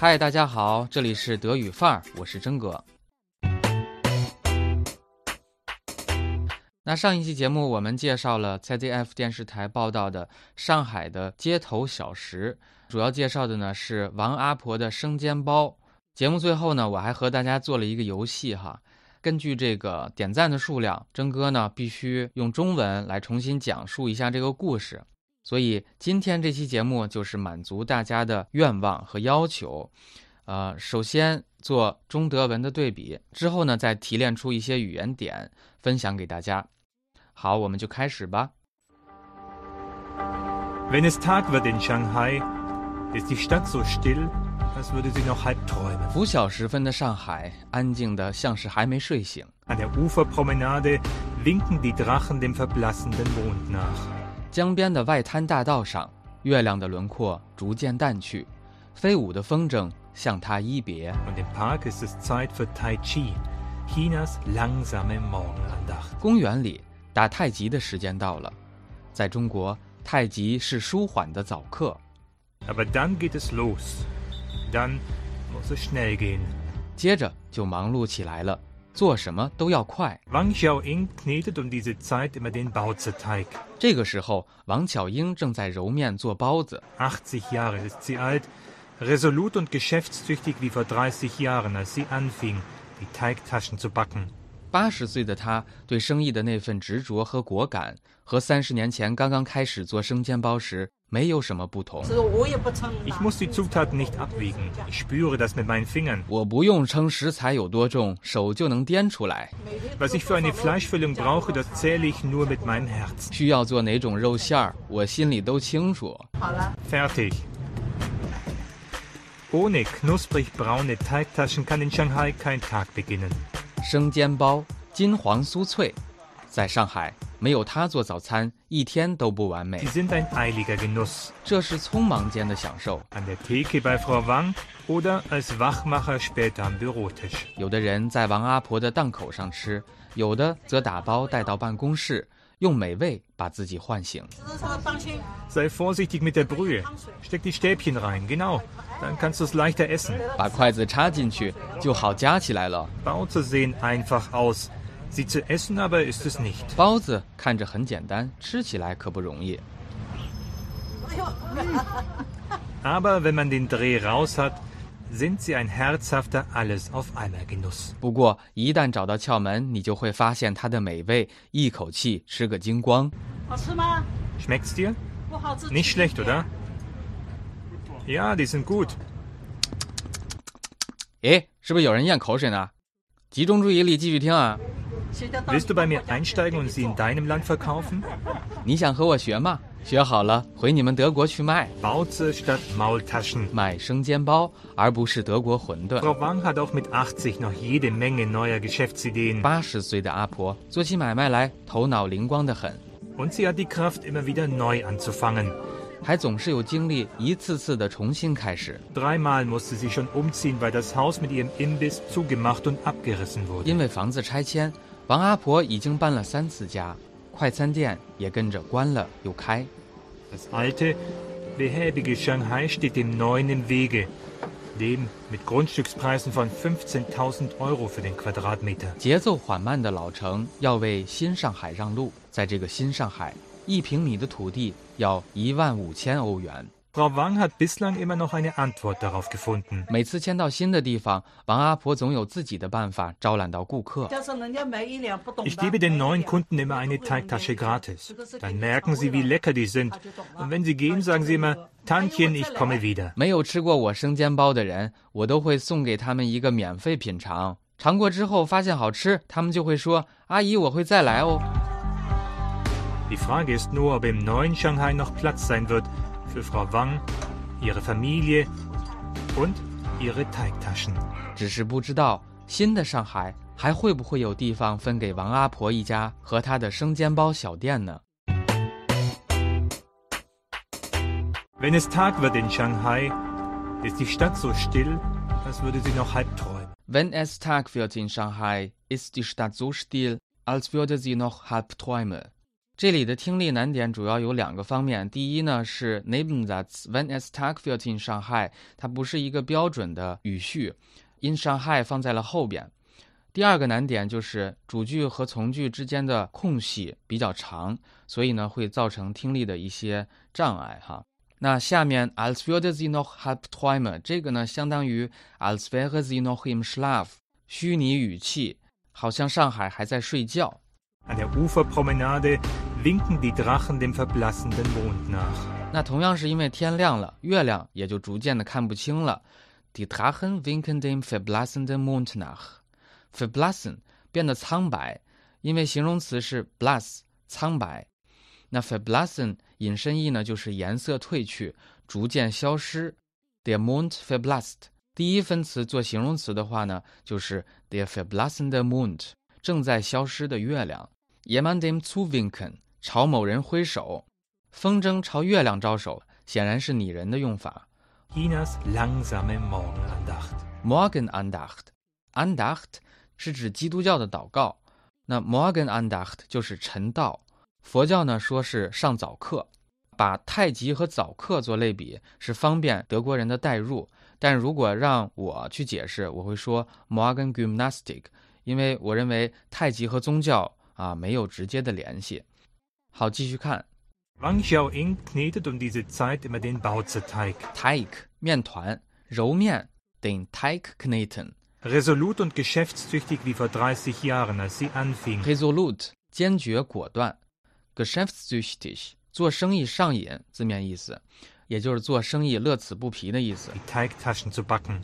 嗨，大家好，这里是德语范儿，我是真哥。那上一期节目我们介绍了 ZDF 电视台报道的上海的街头小食，主要介绍的呢是王阿婆的生煎包。节目最后呢，我还和大家做了一个游戏哈，根据这个点赞的数量，真哥呢必须用中文来重新讲述一下这个故事。所以今天这期节目就是满足大家的愿望和要求，呃，首先做中德文的对比，之后呢再提炼出一些语言点分享给大家。好，我们就开始吧。Wenn es Tag wird in Shanghai, ist die Stadt so still, als würde sie noch halb träumen. 拂晓时分的上海，安静的像是还没睡醒。An der Uferpromenade winken die Drachen dem verblassenden Mond nach. 江边的外滩大道上，月亮的轮廓逐渐淡去，飞舞的风筝向他一别。Und im Park ist es Zeit für Tai Chi, Chinas langsame Morgenandacht. 公园里打太极的时间到了，在中国，太极是舒缓的早课。Aber dann geht es los. Dann muss es schnell gehen. 接着就忙碌起来了，做什么都要快。Wang Xiaoying knetet um diese Zeit immer den Baozi-Teig. 这个时候，王巧英正在揉面做包子。80 Jahre ist sie alt, resolut und geschäftstüchtig wie vor 30 Jahren, als sie anfing, die Teigtaschen zu backen. 八十岁的她对生意的那份执着和果敢，和三十年前刚刚开始做生煎包时没有什么不同。Ich muss die Zutaten nicht abwiegen. Ich spüre das mit meinen Fingern. 我不用称食材有多重，手就能掂出来。需要做哪种肉馅儿，我心里都清楚。Fertig. Ohne knusprig braune Teigtaschen kann in Shanghai kein Tag beginnen. 生煎包金黄酥脆，在上海，没有他做早餐，一天都不完美。这是匆忙间的享受。有的人在王阿婆的档口上吃，有的则打包带到办公室，用美味把自己唤醒。把筷子插进去，就好夹起来了。Baute sehen einfach aus. Sie zu essen aber ist es nicht. 包子看着很简单，吃起来可不容易。 Aber wenn man den Dreh raus hat, sind sie ein herzhafter Alles auf einmal Genuss. 不过一旦找到窍门，你就会发现它的美味，一口气吃个精光。好吃吗？ Schmeckt's dir? 不好吃。 Nicht schlecht, oder? Ja, die sind gut. 诶，是不是有人咽口水呢？集中注意力，继续听啊！ 现在到 Willst du bei mir einsteigen und sie in deinem Land verkaufen? 你想和我学吗？学好了回你们德国去卖， Bauze statt Maultaschen. 卖生煎包，而不是德国馄饨。 Frau Wang hat auch mit 80 noch jede Menge neuer Geschäftsideen. 八十岁的阿婆做起买卖来头脑灵光得很， Und sie hat die Kraft, immer wieder neu anzufangen. 还总是有精力一次次的重新开始。 Dreimal musste sie schon umziehen, weil das Haus mit ihrem Imbiss zugemacht und abgerissen wurde. 因为房子拆迁， 王阿婆已经搬了三次家，快餐店也跟着关了又开。Das alte, behäbige Shanghai steht dem neuen im Wege. Mit Grundstückspreisen von 15.000 Euro für den Quadratmeter. 节奏缓慢的老城要为新上海让路，在这个新上海，一平米的土地要一万五千欧元。Frau Wang hat bislang immer noch eine Antwort darauf gefunden. 每次迁到新的地方，王阿婆总有自己的办法招揽到顾客。要是人家买一两不懂的， Ich gebe den neuen Kunden immer eine Teigtasche gratis. Dann merken sie, wie lecker die sind. Und wenn sie gehen, sagen sie immer, Tantchen, ich komme wieder. 没有吃过我生煎包的人，我都会送给他们一个免费品尝。尝过之后发现好吃，他们就会说：“阿姨，我会再来哦。 Die Frage ist nur, ob im neuen Shanghai noch Platz sein wird für Frau Wang, ihre Familie und ihre Teigtaschen. ”只是不知道新的上海还会不会有地方分给王阿婆一家和她的生煎包小店呢？ Wenn es Tag wird in Shanghai, ist die Stadt so still, als würde sie noch halb träumen. Wenn es Tag wird in Shanghai, ist die Stadt so still, als würde sie noch halb träumen. 这里的听力难点主要有两个方面。第一呢是 Nebensatz wenn es Tag wird in Shanghai，它不是一个标准的语序，in Shanghai 放在了后边。第二个难点就是主句和从句之间的空隙比较长，所以呢会造成听力的一些障碍哈。那下面 als würde sie noch halb träumen，这个呢相当于 als wäre sie noch im Schlaf，虚拟语气，好像上海还在睡觉。An der Uferpromenade winken die Drachen dem verblassenden Mond nach. 那同样是因为天亮了，月亮也就逐渐的看不清了。Die Drachen winken dem verblassenden Mond nach。verblassen 变得苍白，因为形容词是 blass 苍白。那 verblassen 引申义呢，就是颜色褪去，逐渐消失。Der Mond verblasst。第一分词做形容词的话呢，就是 der verblassende Mond，正在消失的月亮。Jemand dem zuwinken， 朝某人挥手。风筝朝月亮招手，显然是拟人的用法。Chinas langsame Morgenandacht. Morgenandacht，Andacht 是指基督教的祷告，那 Morgenandacht 就是晨道。佛教呢说是上早课，把太极和早课做类比是方便德国人的代入。但如果让我去解释，我会说 Morgen Gymnastic，因为我认为太极和宗教啊没有直接的联系。好，继续看 Wang Xiaoying knetet um diese Zeit immer den Bauzeteig. Teig 面团揉面 den Teig kneten。Resolut und geschäftstüchtig wie vor 30 Jahren, als sie anfing. resolute 坚决果断，geschäftstüchtig 做生意上瘾，字面意思，也就是做生意乐此不疲的意思。die Teigtaschen zu backen.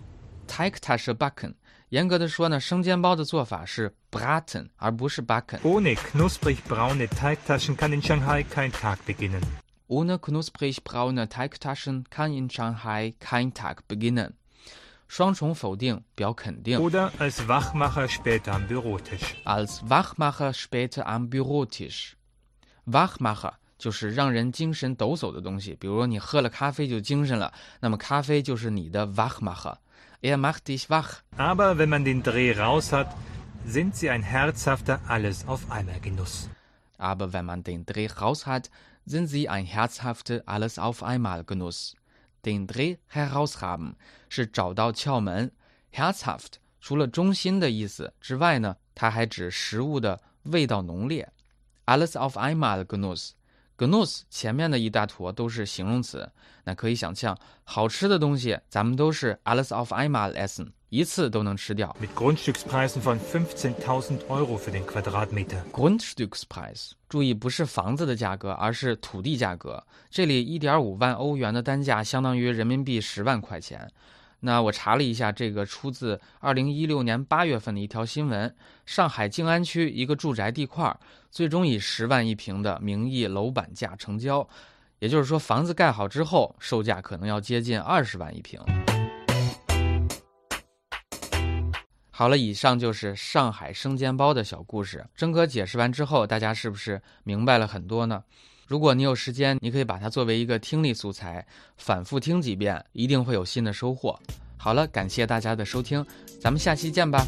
Teigtasche backen，严格的说呢，生煎包的做法是 braten 而不是 backen。Ohne knusprig braune Teigtaschen kann in Shanghai kein Tag beginnen. Ohne knusprig braune Teigtaschen kann in Shanghai kein Tag beginnen。双重否定表肯定。Oder als Wachmacher später am Bürotisch. als Wachmacher später am Bürotisch。Wachmacher 就是让人精神抖擞的东西，比如说你喝了咖啡就精神了，那么咖啡就是你的 Wachmacher。Er macht dich wach。 Aber wenn man den Dreh raus hat, sind sie ein herzhafter Alles-auf-einmal-Genuss. Aber wenn man den Dreh raus hat, sind sie ein herzhafter alles auf einmal Genuss。den Dreh heraushaben 是找到窍门，herzhaft 除了中心的意思之外呢，它还指食物的味道浓烈。alles auf einmal Genuss。 Genuss 前面的一大坨都是形容词，那可以想象，好吃的东西咱们都是 alles auf einmal essen，一次都能吃掉。Mit Grundstückspreisen von 15.000 Euro für den Quadratmeter. Grundstückspreis，注意不是房子的价格，而是土地价格。这里一点五万欧元的单价相当于人民币十万块钱。那我查了一下，这个出自二零一六年八月份的一条新闻：上海静安区一个住宅地块，最终以十万一平的名义楼板价成交。也就是说，房子盖好之后，售价可能要接近二十万一平。好了，以上就是上海生煎包的小故事。真哥解释完之后，大家是不是明白了很多呢？如果你有时间，你可以把它作为一个听力素材，反复听几遍，一定会有新的收获。好了，感谢大家的收听，咱们下期见吧。